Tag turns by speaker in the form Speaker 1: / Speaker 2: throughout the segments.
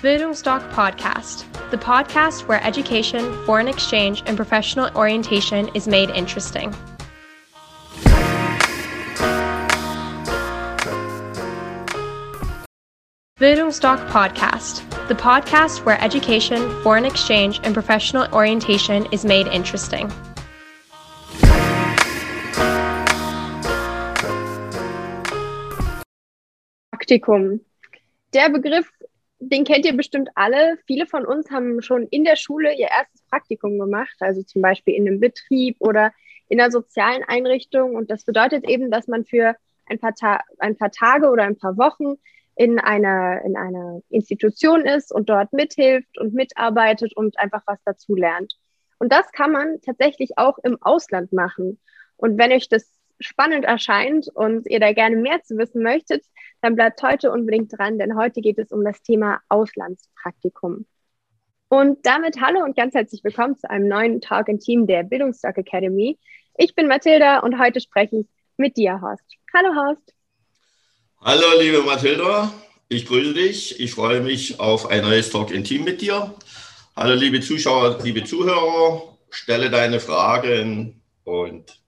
Speaker 1: Bildungsdoc Podcast, the podcast where education, foreign exchange, and professional orientation is made interesting. Bildungsdoc Podcast, the podcast where education, foreign exchange, and professional orientation is made interesting.
Speaker 2: Praktikum. Der Begriff den kennt ihr bestimmt alle. Viele von uns haben schon in der Schule ihr erstes Praktikum gemacht, also zum Beispiel in einem Betrieb oder in einer sozialen Einrichtung. Und das bedeutet eben, dass man für ein paar, Ta ein paar Tage oder ein paar Wochen in einer, in einer Institution ist und dort mithilft und mitarbeitet und einfach was dazulernt. Und das kann man tatsächlich auch im Ausland machen. Und wenn euch das spannend erscheint und ihr da gerne mehr zu wissen möchtet, dann bleibt heute unbedingt dran, denn heute geht es um das Thema Auslandspraktikum. Und damit hallo und ganz herzlich willkommen zu einem neuen Talk in Team der Bildungstalk Academy. Ich bin Mathilda und heute spreche ich mit dir, Horst. Hallo, Horst.
Speaker 3: Hallo, liebe Mathilda. Ich grüße dich. Ich freue mich auf ein neues Talk in Team mit dir. Hallo, liebe Zuschauer, liebe Zuhörer. Stelle deine Fragen und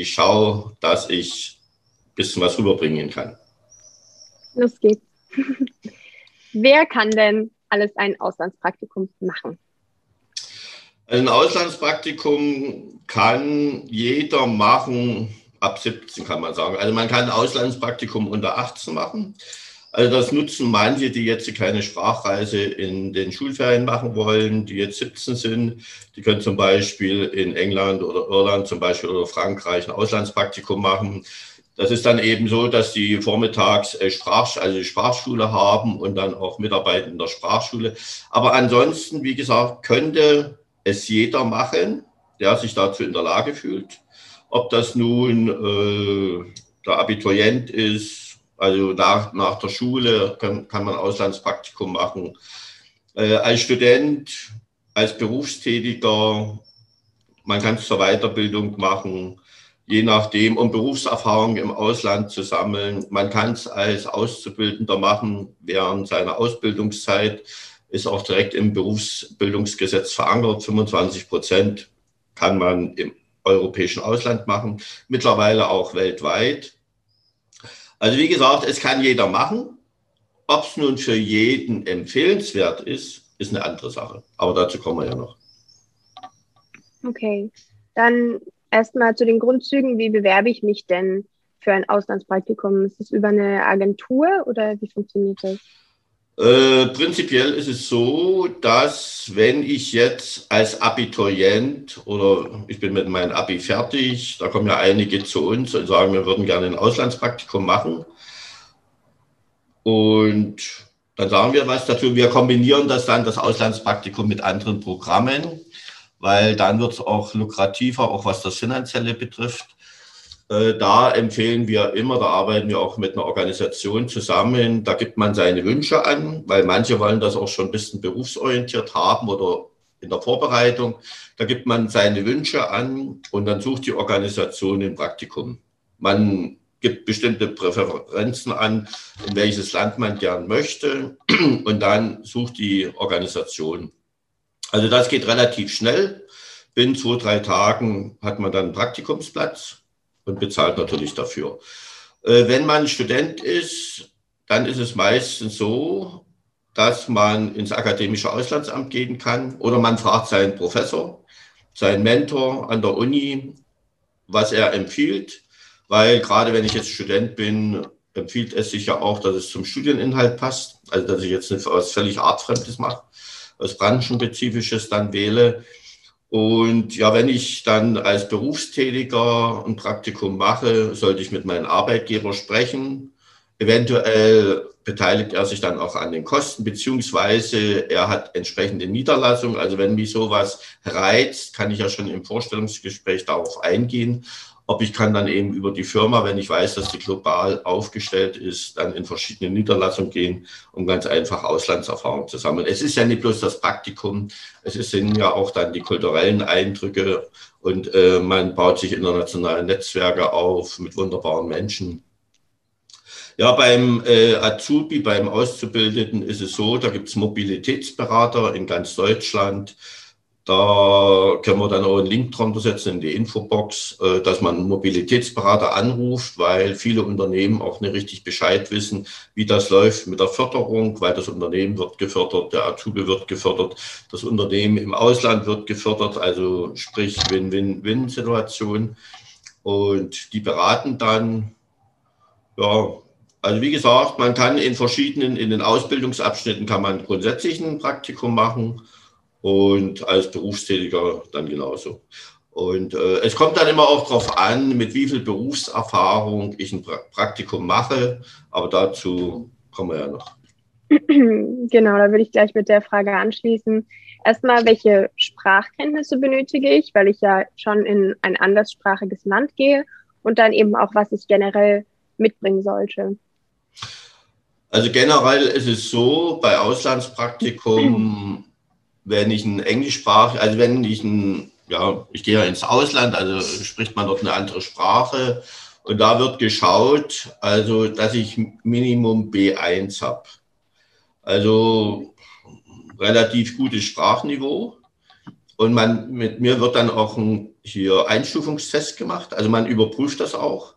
Speaker 3: ich schaue, dass ich ein bisschen was rüberbringen kann.
Speaker 2: Los geht's. Wer kann denn alles ein Auslandspraktikum machen?
Speaker 3: Ein Auslandspraktikum kann jeder machen, ab 17 kann man sagen. Also man kann ein Auslandspraktikum unter 18 machen. Also das nutzen manche, die jetzt keine Sprachreise in den Schulferien machen wollen, die jetzt 17 sind. Die können zum Beispiel in England oder Irland zum Beispiel oder Frankreich ein Auslandspraktikum machen. Das ist dann eben so, dass die vormittags äh, Sprach, also Sprachschule haben und dann auch mitarbeiten in der Sprachschule. Aber ansonsten, wie gesagt, könnte es jeder machen, der sich dazu in der Lage fühlt. Ob das nun äh, der Abiturient ist, also nach, nach der Schule kann, kann man Auslandspraktikum machen. Äh, als Student, als Berufstätiger, man kann es zur Weiterbildung machen, je nachdem, um Berufserfahrung im Ausland zu sammeln. Man kann es als Auszubildender machen während seiner Ausbildungszeit, ist auch direkt im Berufsbildungsgesetz verankert. 25 Prozent kann man im europäischen Ausland machen, mittlerweile auch weltweit. Also wie gesagt, es kann jeder machen. Ob es nun für jeden empfehlenswert ist, ist eine andere Sache. Aber dazu kommen wir ja noch.
Speaker 2: Okay, dann erstmal zu den Grundzügen. Wie bewerbe ich mich denn für ein Auslandspraktikum? Ist es über eine Agentur oder wie funktioniert das?
Speaker 3: Äh, prinzipiell ist es so, dass wenn ich jetzt als Abiturient oder ich bin mit meinem Abi fertig, da kommen ja einige zu uns und sagen, wir würden gerne ein Auslandspraktikum machen. Und dann sagen wir was dazu. Wir kombinieren das dann, das Auslandspraktikum mit anderen Programmen, weil dann wird es auch lukrativer, auch was das Finanzielle betrifft. Äh, da empfehlen wir immer, da arbeiten wir auch mit einer Organisation zusammen, da gibt man seine Wünsche an, weil manche wollen das auch schon ein bisschen berufsorientiert haben oder in der Vorbereitung. Da gibt man seine Wünsche an und dann sucht die Organisation ein Praktikum. Man gibt bestimmte Präferenzen an, in welches Land man gern möchte und dann sucht die Organisation. Also das geht relativ schnell. Binnen zwei, drei Tagen hat man dann einen Praktikumsplatz und bezahlt natürlich dafür. Äh, wenn man Student ist, dann ist es meistens so, dass man ins akademische Auslandsamt gehen kann oder man fragt seinen Professor, seinen Mentor an der Uni, was er empfiehlt, weil gerade wenn ich jetzt Student bin, empfiehlt es sich ja auch, dass es zum Studieninhalt passt, also dass ich jetzt nicht was völlig artfremdes mache, was branchenspezifisches dann wähle. Und ja, wenn ich dann als Berufstätiger ein Praktikum mache, sollte ich mit meinem Arbeitgeber sprechen. Eventuell beteiligt er sich dann auch an den Kosten, beziehungsweise er hat entsprechende Niederlassung. Also wenn mich sowas reizt, kann ich ja schon im Vorstellungsgespräch darauf eingehen ob ich kann dann eben über die Firma, wenn ich weiß, dass die global aufgestellt ist, dann in verschiedene Niederlassungen gehen, um ganz einfach Auslandserfahrung zu sammeln. Es ist ja nicht bloß das Praktikum, es sind ja auch dann die kulturellen Eindrücke und äh, man baut sich internationale Netzwerke auf mit wunderbaren Menschen. Ja, beim äh, Azubi, beim Auszubildenden ist es so, da gibt es Mobilitätsberater in ganz Deutschland. Da können wir dann auch einen Link drunter setzen in die Infobox, äh, dass man Mobilitätsberater anruft, weil viele Unternehmen auch nicht richtig Bescheid wissen, wie das läuft mit der Förderung, weil das Unternehmen wird gefördert, der Azubi wird gefördert, das Unternehmen im Ausland wird gefördert, also sprich Win-Win-Win-Situation. Und die beraten dann, ja, also wie gesagt, man kann in verschiedenen, in den Ausbildungsabschnitten kann man grundsätzlich ein Praktikum machen und als Berufstätiger dann genauso. Und äh, es kommt dann immer auch darauf an, mit wie viel Berufserfahrung ich ein Praktikum mache, aber dazu kommen wir ja noch.
Speaker 2: Genau, da würde ich gleich mit der Frage anschließen. Erstmal, welche Sprachkenntnisse benötige ich, weil ich ja schon in ein anderssprachiges Land gehe und dann eben auch, was ich generell mitbringen sollte.
Speaker 3: Also generell ist es so, bei Auslandspraktikum wenn ich ein Englischsprach, also wenn ich ein, ja, ich gehe ja ins Ausland, also spricht man dort eine andere Sprache und da wird geschaut, also dass ich Minimum B1 habe. Also relativ gutes Sprachniveau. Und man, mit mir wird dann auch ein hier Einstufungstest gemacht. Also man überprüft das auch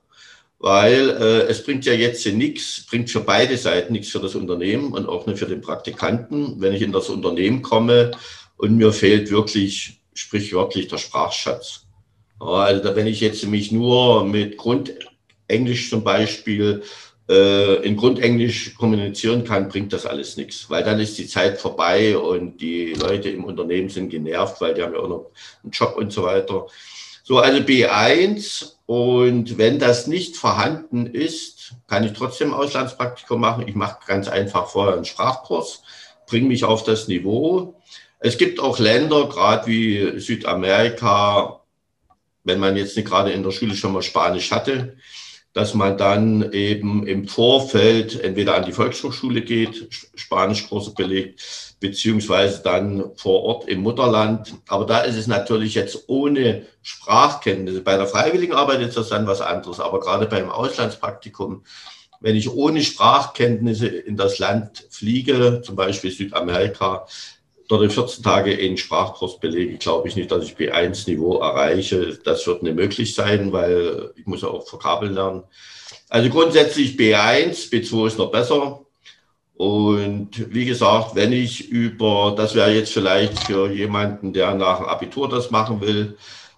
Speaker 3: weil äh, es bringt ja jetzt nichts, bringt für beide Seiten nichts für das Unternehmen und auch nicht für den Praktikanten, wenn ich in das Unternehmen komme und mir fehlt wirklich sprichwörtlich der Sprachschatz. Ja, also wenn ich jetzt mich nur mit Grundenglisch zum Beispiel äh, in Grundenglisch kommunizieren kann, bringt das alles nichts, weil dann ist die Zeit vorbei und die Leute im Unternehmen sind genervt, weil die haben ja auch noch einen Job und so weiter. So, also B1 und wenn das nicht vorhanden ist, kann ich trotzdem Auslandspraktikum machen. Ich mache ganz einfach vorher einen Sprachkurs, bringe mich auf das Niveau. Es gibt auch Länder, gerade wie Südamerika, wenn man jetzt nicht gerade in der Schule schon mal Spanisch hatte, dass man dann eben im Vorfeld entweder an die Volkshochschule geht, Spanischkurse belegt, beziehungsweise dann vor Ort im Mutterland. Aber da ist es natürlich jetzt ohne Sprachkenntnisse. Bei der Freiwilligenarbeit ist das dann was anderes. Aber gerade beim Auslandspraktikum, wenn ich ohne Sprachkenntnisse in das Land fliege, zum Beispiel Südamerika, dort in 14 Tage in Sprachkurs belege, glaube ich nicht, dass ich B1-Niveau erreiche. Das wird nicht möglich sein, weil ich muss ja auch verkabeln lernen. Also grundsätzlich B1, B2 ist noch besser. Und wie gesagt, wenn ich über, das wäre jetzt vielleicht für jemanden, der nach dem Abitur das machen will,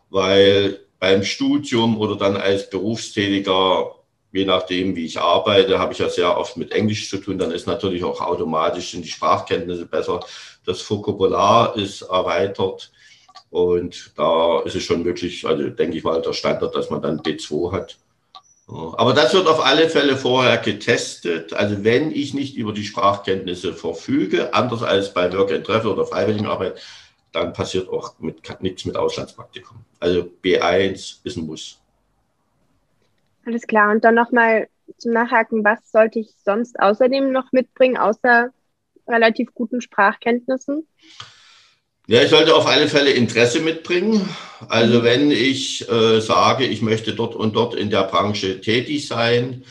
Speaker 3: weil beim Studium oder dann als Berufstätiger je nachdem, wie ich arbeite, habe ich ja sehr oft mit Englisch zu tun. Dann ist natürlich auch automatisch sind die Sprachkenntnisse besser. Das Vokabular ist erweitert. Und da ist es schon möglich, also denke ich mal, der Standard, dass man dann B2 hat. Aber das wird auf alle Fälle vorher getestet. Also wenn ich nicht über die Sprachkenntnisse verfüge, anders als bei Work and Travel oder Freiwilligenarbeit, dann passiert auch mit, nichts mit Auslandspraktikum. Also B1 ist ein Muss.
Speaker 2: Alles klar. Und dann nochmal zum Nachhaken, was sollte ich sonst außerdem noch mitbringen, außer relativ guten Sprachkenntnissen?
Speaker 3: Ja, ich sollte auf alle Fälle Interesse mitbringen. Also mhm. wenn ich äh, sage, ich möchte dort und dort in der Branche tätig sein,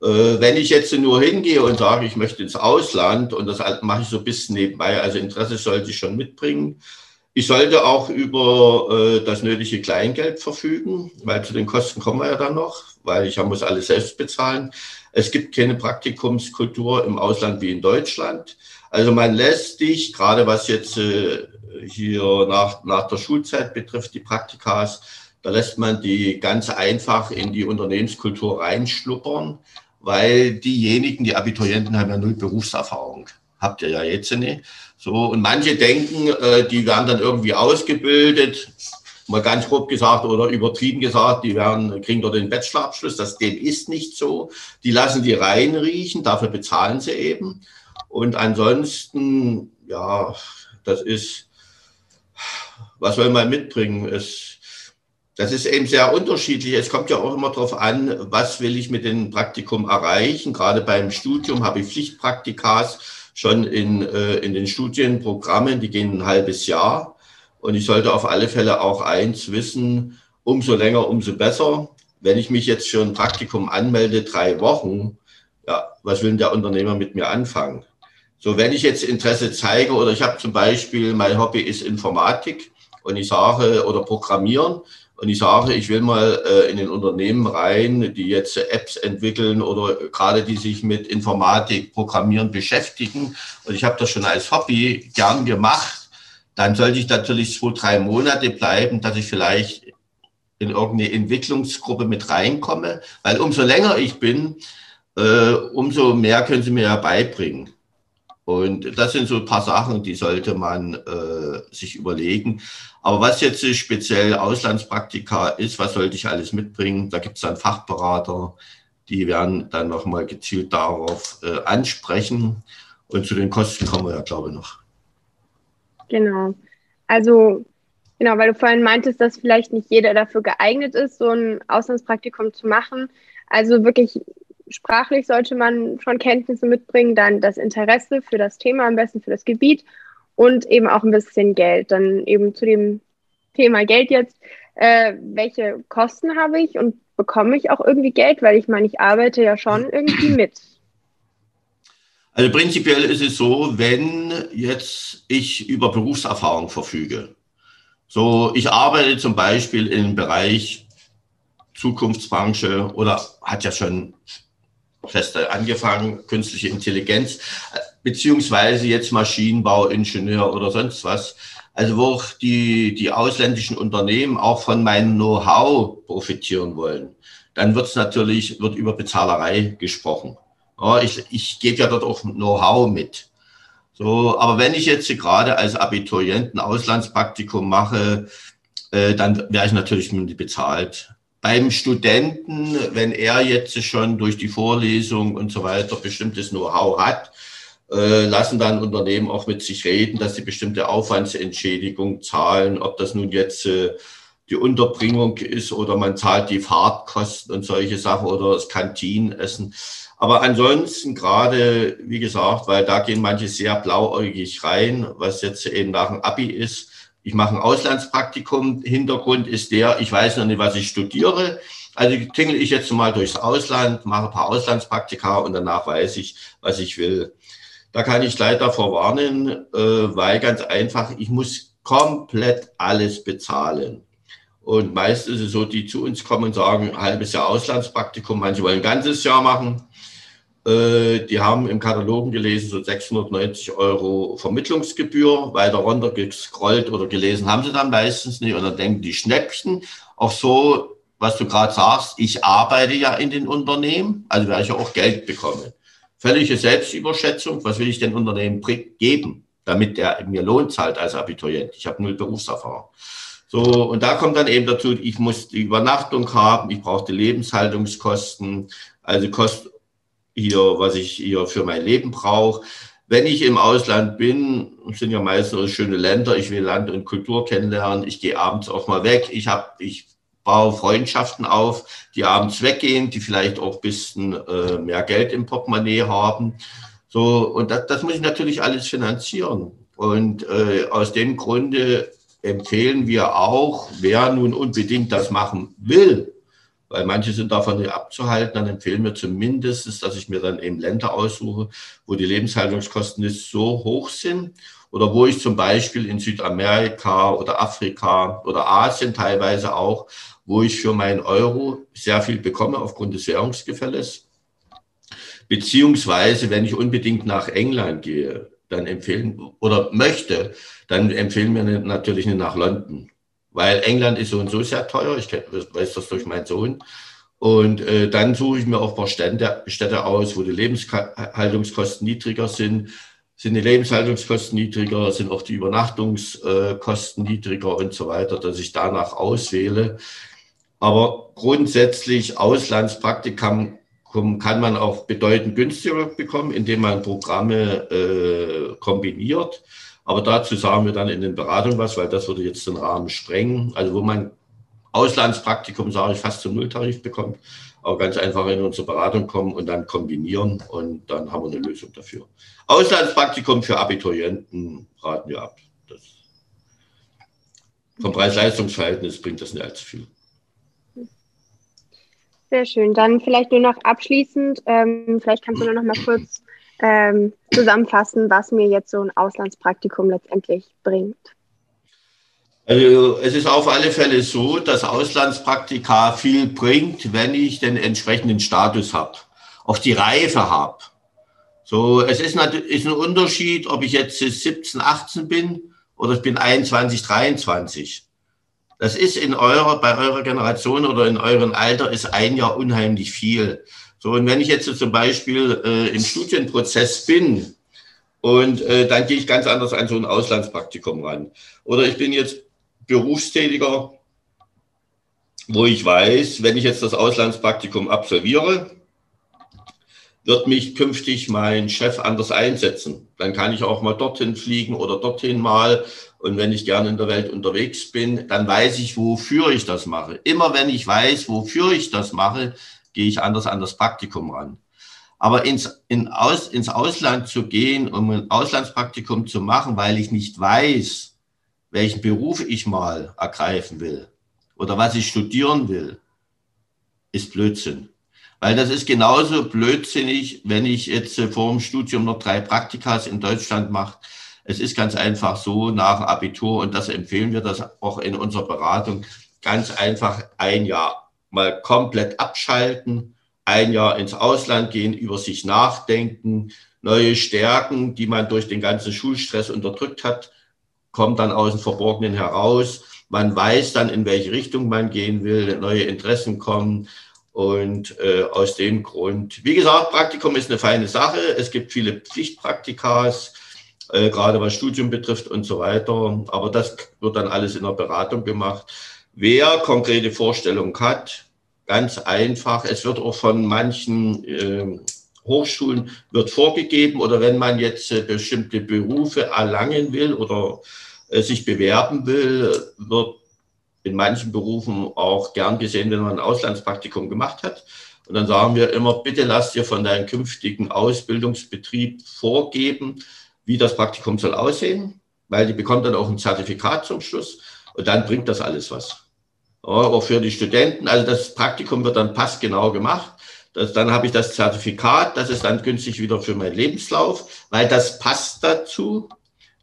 Speaker 3: äh, wenn ich jetzt nur hingehe und sage, ich möchte ins Ausland und das mache ich so ein bisschen nebenbei, also Interesse sollte ich schon mitbringen. Ich sollte auch über äh, das nötige Kleingeld verfügen, weil zu den Kosten kommen wir ja dann noch, weil ich muss alles selbst bezahlen. Es gibt keine Praktikumskultur im Ausland wie in Deutschland. Also man lässt dich, gerade was jetzt äh, hier nach, nach der Schulzeit betrifft, die Praktikas, da lässt man die ganz einfach in die Unternehmenskultur reinschnuppern, weil diejenigen, die Abiturienten haben ja null Berufserfahrung. Habt ihr ja jetzt nicht. So, und manche denken, äh, die werden dann irgendwie ausgebildet, mal ganz grob gesagt oder übertrieben gesagt, die werden, kriegen dort den Bachelorabschluss. Das dem ist nicht so. Die lassen die reinriechen, dafür bezahlen sie eben. Und ansonsten, ja, das ist, was soll man mitbringen? Es, das ist eben sehr unterschiedlich. Es kommt ja auch immer darauf an, was will ich mit dem Praktikum erreichen. Gerade beim Studium habe ich Pflichtpraktikas schon in, äh, in den Studienprogrammen, die gehen ein halbes Jahr. Und ich sollte auf alle Fälle auch eins wissen, umso länger, umso besser. Wenn ich mich jetzt für ein Praktikum anmelde, drei Wochen, ja, was will denn der Unternehmer mit mir anfangen? So, wenn ich jetzt Interesse zeige oder ich habe zum Beispiel, mein Hobby ist Informatik und ich sage, oder Programmieren und ich sage, ich will mal äh, in den Unternehmen rein, die jetzt Apps entwickeln oder gerade die sich mit Informatik, Programmieren beschäftigen. Und ich habe das schon als Hobby gern gemacht, dann sollte ich natürlich zwei, drei Monate bleiben, dass ich vielleicht in irgendeine Entwicklungsgruppe mit reinkomme, weil umso länger ich bin, äh, umso mehr können sie mir ja beibringen. Und das sind so ein paar Sachen, die sollte man äh, sich überlegen. Aber was jetzt speziell Auslandspraktika ist, was sollte ich alles mitbringen? Da gibt es dann Fachberater, die werden dann nochmal gezielt darauf äh, ansprechen. Und zu den Kosten kommen wir ja, glaube ich, noch.
Speaker 2: Genau. Also, genau, weil du vorhin meintest, dass vielleicht nicht jeder dafür geeignet ist, so ein Auslandspraktikum zu machen. Also wirklich sprachlich sollte man schon Kenntnisse mitbringen, dann das Interesse für das Thema, am besten für das Gebiet und eben auch ein bisschen Geld. Dann eben zu dem Thema Geld jetzt, äh, welche Kosten habe ich und bekomme ich auch irgendwie Geld, weil ich meine, ich arbeite ja schon irgendwie mit.
Speaker 3: Also prinzipiell ist es so, wenn jetzt ich über Berufserfahrung verfüge. So, ich arbeite zum Beispiel im Bereich Zukunftsbranche oder hat ja schon fest angefangen, künstliche Intelligenz, beziehungsweise jetzt Maschinenbau, Ingenieur oder sonst was. Also wo die, die ausländischen Unternehmen auch von meinem Know-how profitieren wollen, dann wird es natürlich, wird über Bezahlerei gesprochen. Ja, ich, ich gebe ja dort auch Know-how mit. So, aber wenn ich jetzt gerade als Abiturient ein Auslandspraktikum mache, äh, dann werde ich natürlich bezahlt beim Studenten, wenn er jetzt schon durch die Vorlesung und so weiter bestimmtes Know-how hat, äh, lassen dann Unternehmen auch mit sich reden, dass sie bestimmte Aufwandsentschädigung zahlen, ob das nun jetzt äh, die Unterbringung ist oder man zahlt die Fahrtkosten und solche Sachen oder das Kantinenessen. Aber ansonsten gerade, wie gesagt, weil da gehen manche sehr blauäugig rein, was jetzt eben nach dem Abi ist, ich mache ein Auslandspraktikum. Hintergrund ist der, ich weiß noch nicht, was ich studiere. Also tingle ich jetzt mal durchs Ausland, mache ein paar Auslandspraktika und danach weiß ich, was ich will. Da kann ich leider vorwarnen, äh, weil ganz einfach, ich muss komplett alles bezahlen. Und meist ist es so, die zu uns kommen und sagen, ein halbes Jahr Auslandspraktikum, manche wollen ein ganzes Jahr machen. Äh, die haben im Katalogen gelesen, so 690 Euro Vermittlungsgebühr. Weiter runter gescrollt oder gelesen haben sie dann meistens nicht. Und dann denken die Schnäppchen. Auch so, was du gerade sagst, ich arbeite ja in den Unternehmen, also werde ich ja auch Geld bekommen. Völlige Selbstüberschätzung. Was will ich den Unternehmen geben, damit der mir Lohn zahlt als Abiturient? Ich habe null Berufserfahrung. So, und da kommt dann eben dazu, ich muss die Übernachtung haben, ich brauche die Lebenshaltungskosten, also Kost, hier, was ich hier für mein Leben brauche. Wenn ich im Ausland bin, sind ja meistens schöne Länder, ich will Land und Kultur kennenlernen, ich gehe abends auch mal weg, ich habe, ich baue Freundschaften auf, die abends weggehen, die vielleicht auch ein bisschen äh, mehr Geld im Portemonnaie haben. So, und das, das muss ich natürlich alles finanzieren. Und äh, aus dem Grunde empfehlen wir auch, wer nun unbedingt das machen will, weil manche sind davon nicht abzuhalten, dann empfehlen wir zumindest, dass ich mir dann eben Länder aussuche, wo die Lebenshaltungskosten nicht so hoch sind. Oder wo ich zum Beispiel in Südamerika oder Afrika oder Asien teilweise auch, wo ich für meinen Euro sehr viel bekomme aufgrund des Währungsgefälles. Beziehungsweise, wenn ich unbedingt nach England gehe, dann empfehlen oder möchte, dann empfehlen wir natürlich nicht nach London weil England ist so und so sehr teuer. Ich weiß das durch meinen Sohn. Und äh, dann suche ich mir auch ein paar Städte, Städte aus, wo die Lebenshaltungskosten niedriger sind. Sind die Lebenshaltungskosten niedriger, sind auch die Übernachtungskosten niedriger und so weiter, dass ich danach auswähle. Aber grundsätzlich Auslandspraktikum kann man auch bedeutend günstiger bekommen, indem man Programme äh, kombiniert. Aber dazu sagen wir dann in den Beratungen was, weil das würde jetzt den Rahmen sprengen. Also wo man Auslandspraktikum, sage ich, fast zum Nulltarif bekommt, auch ganz einfach in unsere Beratung kommen und dann kombinieren und dann haben wir eine Lösung dafür. Auslandspraktikum für Abiturienten raten wir ab. Das vom Preis-Leistungs-Verhältnis bringt das nicht allzu viel.
Speaker 2: Sehr schön. Dann vielleicht nur noch abschließend, ähm, vielleicht kannst du nur noch mal kurz ähm, zusammenfassen, was mir jetzt so ein Auslandspraktikum letztendlich bringt.
Speaker 3: Also es ist auf alle Fälle so, dass Auslandspraktika viel bringt, wenn ich den entsprechenden Status habe, auch die Reife habe. So, es ist, ist ein Unterschied, ob ich jetzt 17, 18 bin oder ich bin 21, 23. Das ist in eurer, bei eurer Generation oder in eurem Alter ist ein Jahr unheimlich viel. So, und wenn ich jetzt zum Beispiel äh, im Studienprozess bin und äh, dann gehe ich ganz anders an so ein Auslandspraktikum ran. Oder ich bin jetzt Berufstätiger, wo ich weiß, wenn ich jetzt das Auslandspraktikum absolviere, wird mich künftig mein Chef anders einsetzen. Dann kann ich auch mal dorthin fliegen oder dorthin mal. Und wenn ich gerne in der Welt unterwegs bin, dann weiß ich, wofür ich das mache. Immer wenn ich weiß, wofür ich das mache, gehe ich anders an das Praktikum ran. Aber ins, in Aus, ins Ausland zu gehen, um ein Auslandspraktikum zu machen, weil ich nicht weiß, welchen Beruf ich mal ergreifen will oder was ich studieren will, ist Blödsinn. Weil das ist genauso blödsinnig, wenn ich jetzt äh, vor dem Studium noch drei Praktikas in Deutschland mache. Es ist ganz einfach so nach Abitur, und das empfehlen wir das auch in unserer Beratung, ganz einfach ein Jahr mal komplett abschalten, ein Jahr ins Ausland gehen, über sich nachdenken, neue Stärken, die man durch den ganzen Schulstress unterdrückt hat, kommt dann aus dem Verborgenen heraus. Man weiß dann, in welche Richtung man gehen will, neue Interessen kommen, und äh, aus dem Grund, wie gesagt, Praktikum ist eine feine Sache. Es gibt viele Pflichtpraktikas, äh, gerade was Studium betrifft und so weiter. Aber das wird dann alles in der Beratung gemacht. Wer konkrete Vorstellungen hat, ganz einfach. Es wird auch von manchen äh, Hochschulen wird vorgegeben oder wenn man jetzt äh, bestimmte Berufe erlangen will oder äh, sich bewerben will, wird in manchen Berufen auch gern gesehen, wenn man ein Auslandspraktikum gemacht hat. Und dann sagen wir immer, bitte lass dir von deinem künftigen Ausbildungsbetrieb vorgeben, wie das Praktikum soll aussehen, weil die bekommt dann auch ein Zertifikat zum Schluss und dann bringt das alles was. Auch für die Studenten, also das Praktikum wird dann passgenau gemacht. Das, dann habe ich das Zertifikat, das ist dann günstig wieder für meinen Lebenslauf, weil das passt dazu.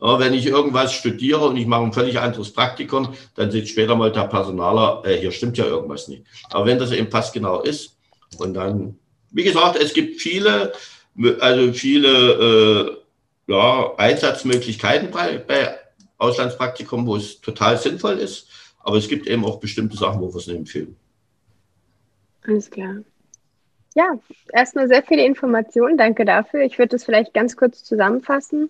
Speaker 3: Ja, wenn ich irgendwas studiere und ich mache ein völlig anderes Praktikum, dann sieht später mal der Personaler, äh, hier stimmt ja irgendwas nicht. Aber wenn das eben passgenau ist und dann, wie gesagt, es gibt viele, also viele äh, ja, Einsatzmöglichkeiten bei, bei Auslandspraktikum, wo es total sinnvoll ist. Aber es gibt eben auch bestimmte Sachen, wo wir es nicht empfehlen.
Speaker 2: Alles klar. Ja, erstmal sehr viele Informationen. Danke dafür. Ich würde das vielleicht ganz kurz zusammenfassen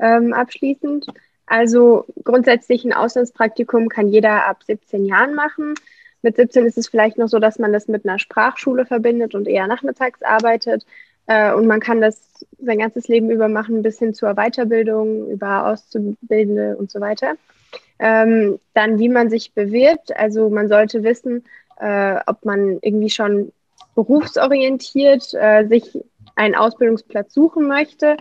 Speaker 2: ähm, abschließend. Also grundsätzlich ein Auslandspraktikum kann jeder ab 17 Jahren machen. Mit 17 ist es vielleicht noch so, dass man das mit einer Sprachschule verbindet und eher nachmittags arbeitet. Äh, und man kann das sein ganzes Leben über machen, bis hin zur Weiterbildung, über Auszubildende und so weiter. Ähm, dann, wie man sich bewirbt. Also man sollte wissen, äh, ob man irgendwie schon berufsorientiert äh, sich einen Ausbildungsplatz suchen möchte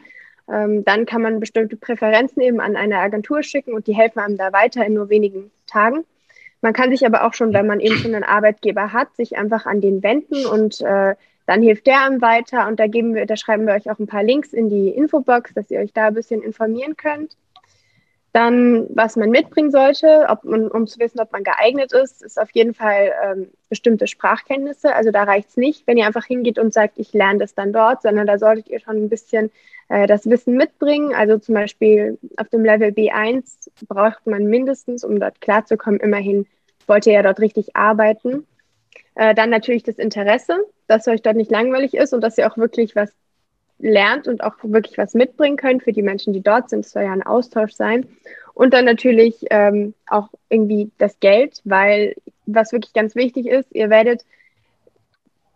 Speaker 2: ähm, dann kann man bestimmte Präferenzen eben an eine Agentur schicken und die helfen einem da weiter in nur wenigen Tagen. Man kann sich aber auch schon, wenn man eben schon einen Arbeitgeber hat, sich einfach an den wenden und äh, dann hilft der einem weiter und da geben wir, da schreiben wir euch auch ein paar Links in die Infobox, dass ihr euch da ein bisschen informieren könnt. Dann, was man mitbringen sollte, ob man, um zu wissen, ob man geeignet ist, ist auf jeden Fall ähm, bestimmte Sprachkenntnisse. Also da reicht es nicht, wenn ihr einfach hingeht und sagt, ich lerne das dann dort, sondern da solltet ihr schon ein bisschen äh, das Wissen mitbringen. Also zum Beispiel auf dem Level B1 braucht man mindestens, um dort klarzukommen, immerhin wollt ihr ja dort richtig arbeiten. Äh, dann natürlich das Interesse, dass euch dort nicht langweilig ist und dass ihr auch wirklich was lernt und auch wirklich was mitbringen könnt für die Menschen, die dort sind. Es soll ja ein Austausch sein. Und dann natürlich ähm, auch irgendwie das Geld, weil was wirklich ganz wichtig ist, ihr werdet,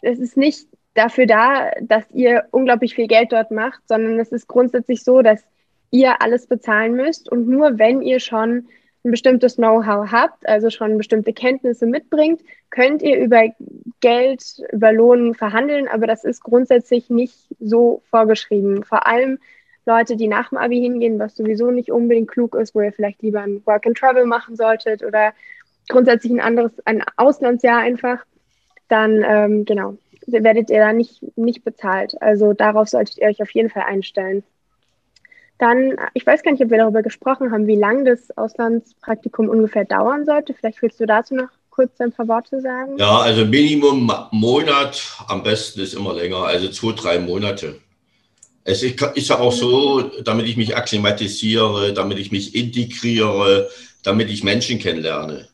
Speaker 2: es ist nicht dafür da, dass ihr unglaublich viel Geld dort macht, sondern es ist grundsätzlich so, dass ihr alles bezahlen müsst und nur wenn ihr schon ein bestimmtes Know-how habt, also schon bestimmte Kenntnisse mitbringt, könnt ihr über Geld, über Lohn verhandeln, aber das ist grundsätzlich nicht so vorgeschrieben. Vor allem Leute, die nach dem Abi hingehen, was sowieso nicht unbedingt klug ist, wo ihr vielleicht lieber ein Work and Travel machen solltet oder grundsätzlich ein anderes, ein Auslandsjahr einfach. dann ähm, genau, werdet ihr da nicht, nicht bezahlt. Also darauf solltet ihr euch auf jeden Fall einstellen. Dann, ich weiß gar nicht, ob wir darüber gesprochen haben, wie lange das Auslandspraktikum ungefähr dauern sollte. Vielleicht willst du dazu noch kurz ein paar Worte sagen?
Speaker 3: Ja, also Minimum Monat, am besten ist immer länger, also zwei, drei Monate. Es ist ja auch so, damit ich mich akklimatisiere, damit ich mich integriere, damit ich Menschen kennenlerne.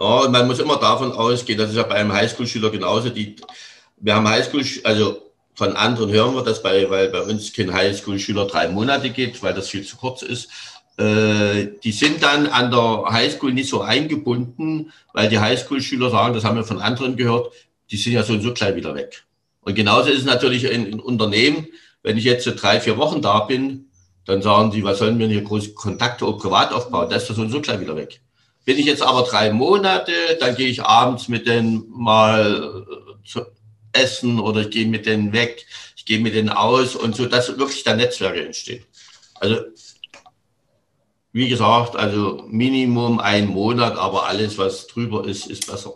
Speaker 3: Ja, man muss immer davon ausgehen, das ist ja bei einem Highschool-Schüler genauso. Die, wir haben Highschool, also von anderen hören wir das, bei, weil bei uns kein Highschool-Schüler drei Monate geht, weil das viel zu kurz ist. Äh, die sind dann an der Highschool nicht so eingebunden, weil die Highschool-Schüler sagen, das haben wir von anderen gehört, die sind ja so und so gleich wieder weg. Und genauso ist es natürlich in, in Unternehmen, wenn ich jetzt so drei, vier Wochen da bin, dann sagen die, was sollen wir hier große Kontakte auch privat aufbauen? Das ist so und so gleich wieder weg. Bin ich jetzt aber drei Monate, dann gehe ich abends mit denen mal zu, essen oder ich gehe mit denen weg, ich gehe mit denen aus und so, dass wirklich da Netzwerke entstehen. Also, wie gesagt, also Minimum ein Monat, aber alles, was drüber ist, ist besser.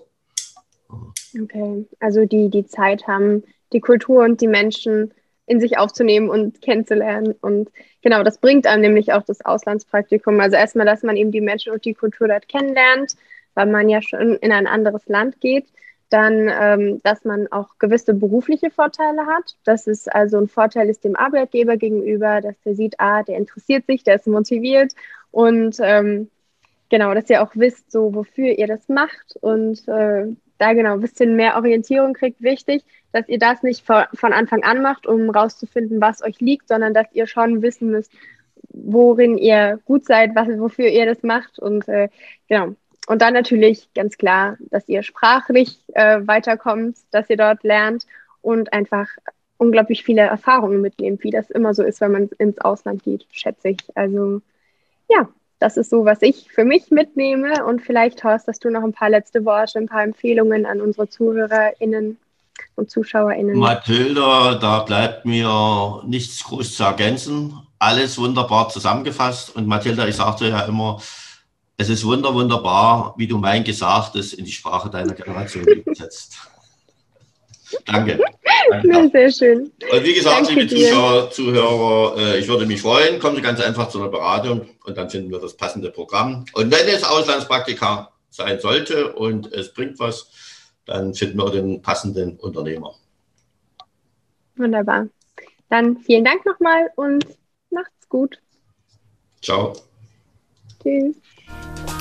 Speaker 2: Okay, also die, die Zeit haben, die Kultur und die Menschen in sich aufzunehmen und kennenzulernen. Und genau, das bringt einem nämlich auch das Auslandspraktikum. Also erstmal, dass man eben die Menschen und die Kultur dort kennenlernt, weil man ja schon in ein anderes Land geht dann, ähm, dass man auch gewisse berufliche Vorteile hat. Das ist also ein Vorteil ist dem Arbeitgeber gegenüber, dass der sieht, ah, der interessiert sich, der ist motiviert und ähm, genau, dass ihr auch wisst, so wofür ihr das macht und äh, da genau ein bisschen mehr Orientierung kriegt. Wichtig, dass ihr das nicht von Anfang an macht, um rauszufinden, was euch liegt, sondern dass ihr schon wissen müsst, worin ihr gut seid, was, wofür ihr das macht und äh, genau, und dann natürlich ganz klar, dass ihr sprachlich äh, weiterkommt, dass ihr dort lernt und einfach unglaublich viele Erfahrungen mitnehmt, wie das immer so ist, wenn man ins Ausland geht, schätze ich. Also ja, das ist so, was ich für mich mitnehme. Und vielleicht, Horst, dass du noch ein paar letzte Worte, ein paar Empfehlungen an unsere ZuhörerInnen und ZuschauerInnen.
Speaker 3: Mathilda, da bleibt mir nichts groß zu ergänzen. Alles wunderbar zusammengefasst. Und Mathilda, ich sagte ja immer, es ist wunder, wunderbar, wie du mein Gesagtes in die Sprache deiner Generation übersetzt. Danke.
Speaker 2: Danke. Sehr schön.
Speaker 3: Und wie gesagt, Danke liebe Zuschauer, Zuhörer, äh, ich würde mich freuen. Kommen Sie ganz einfach zu einer Beratung und dann finden wir das passende Programm. Und wenn es Auslandspraktika sein sollte und es bringt was, dann finden wir den passenden Unternehmer.
Speaker 2: Wunderbar. Dann vielen Dank nochmal und macht's gut.
Speaker 3: Ciao.
Speaker 2: Tschüss. Bye.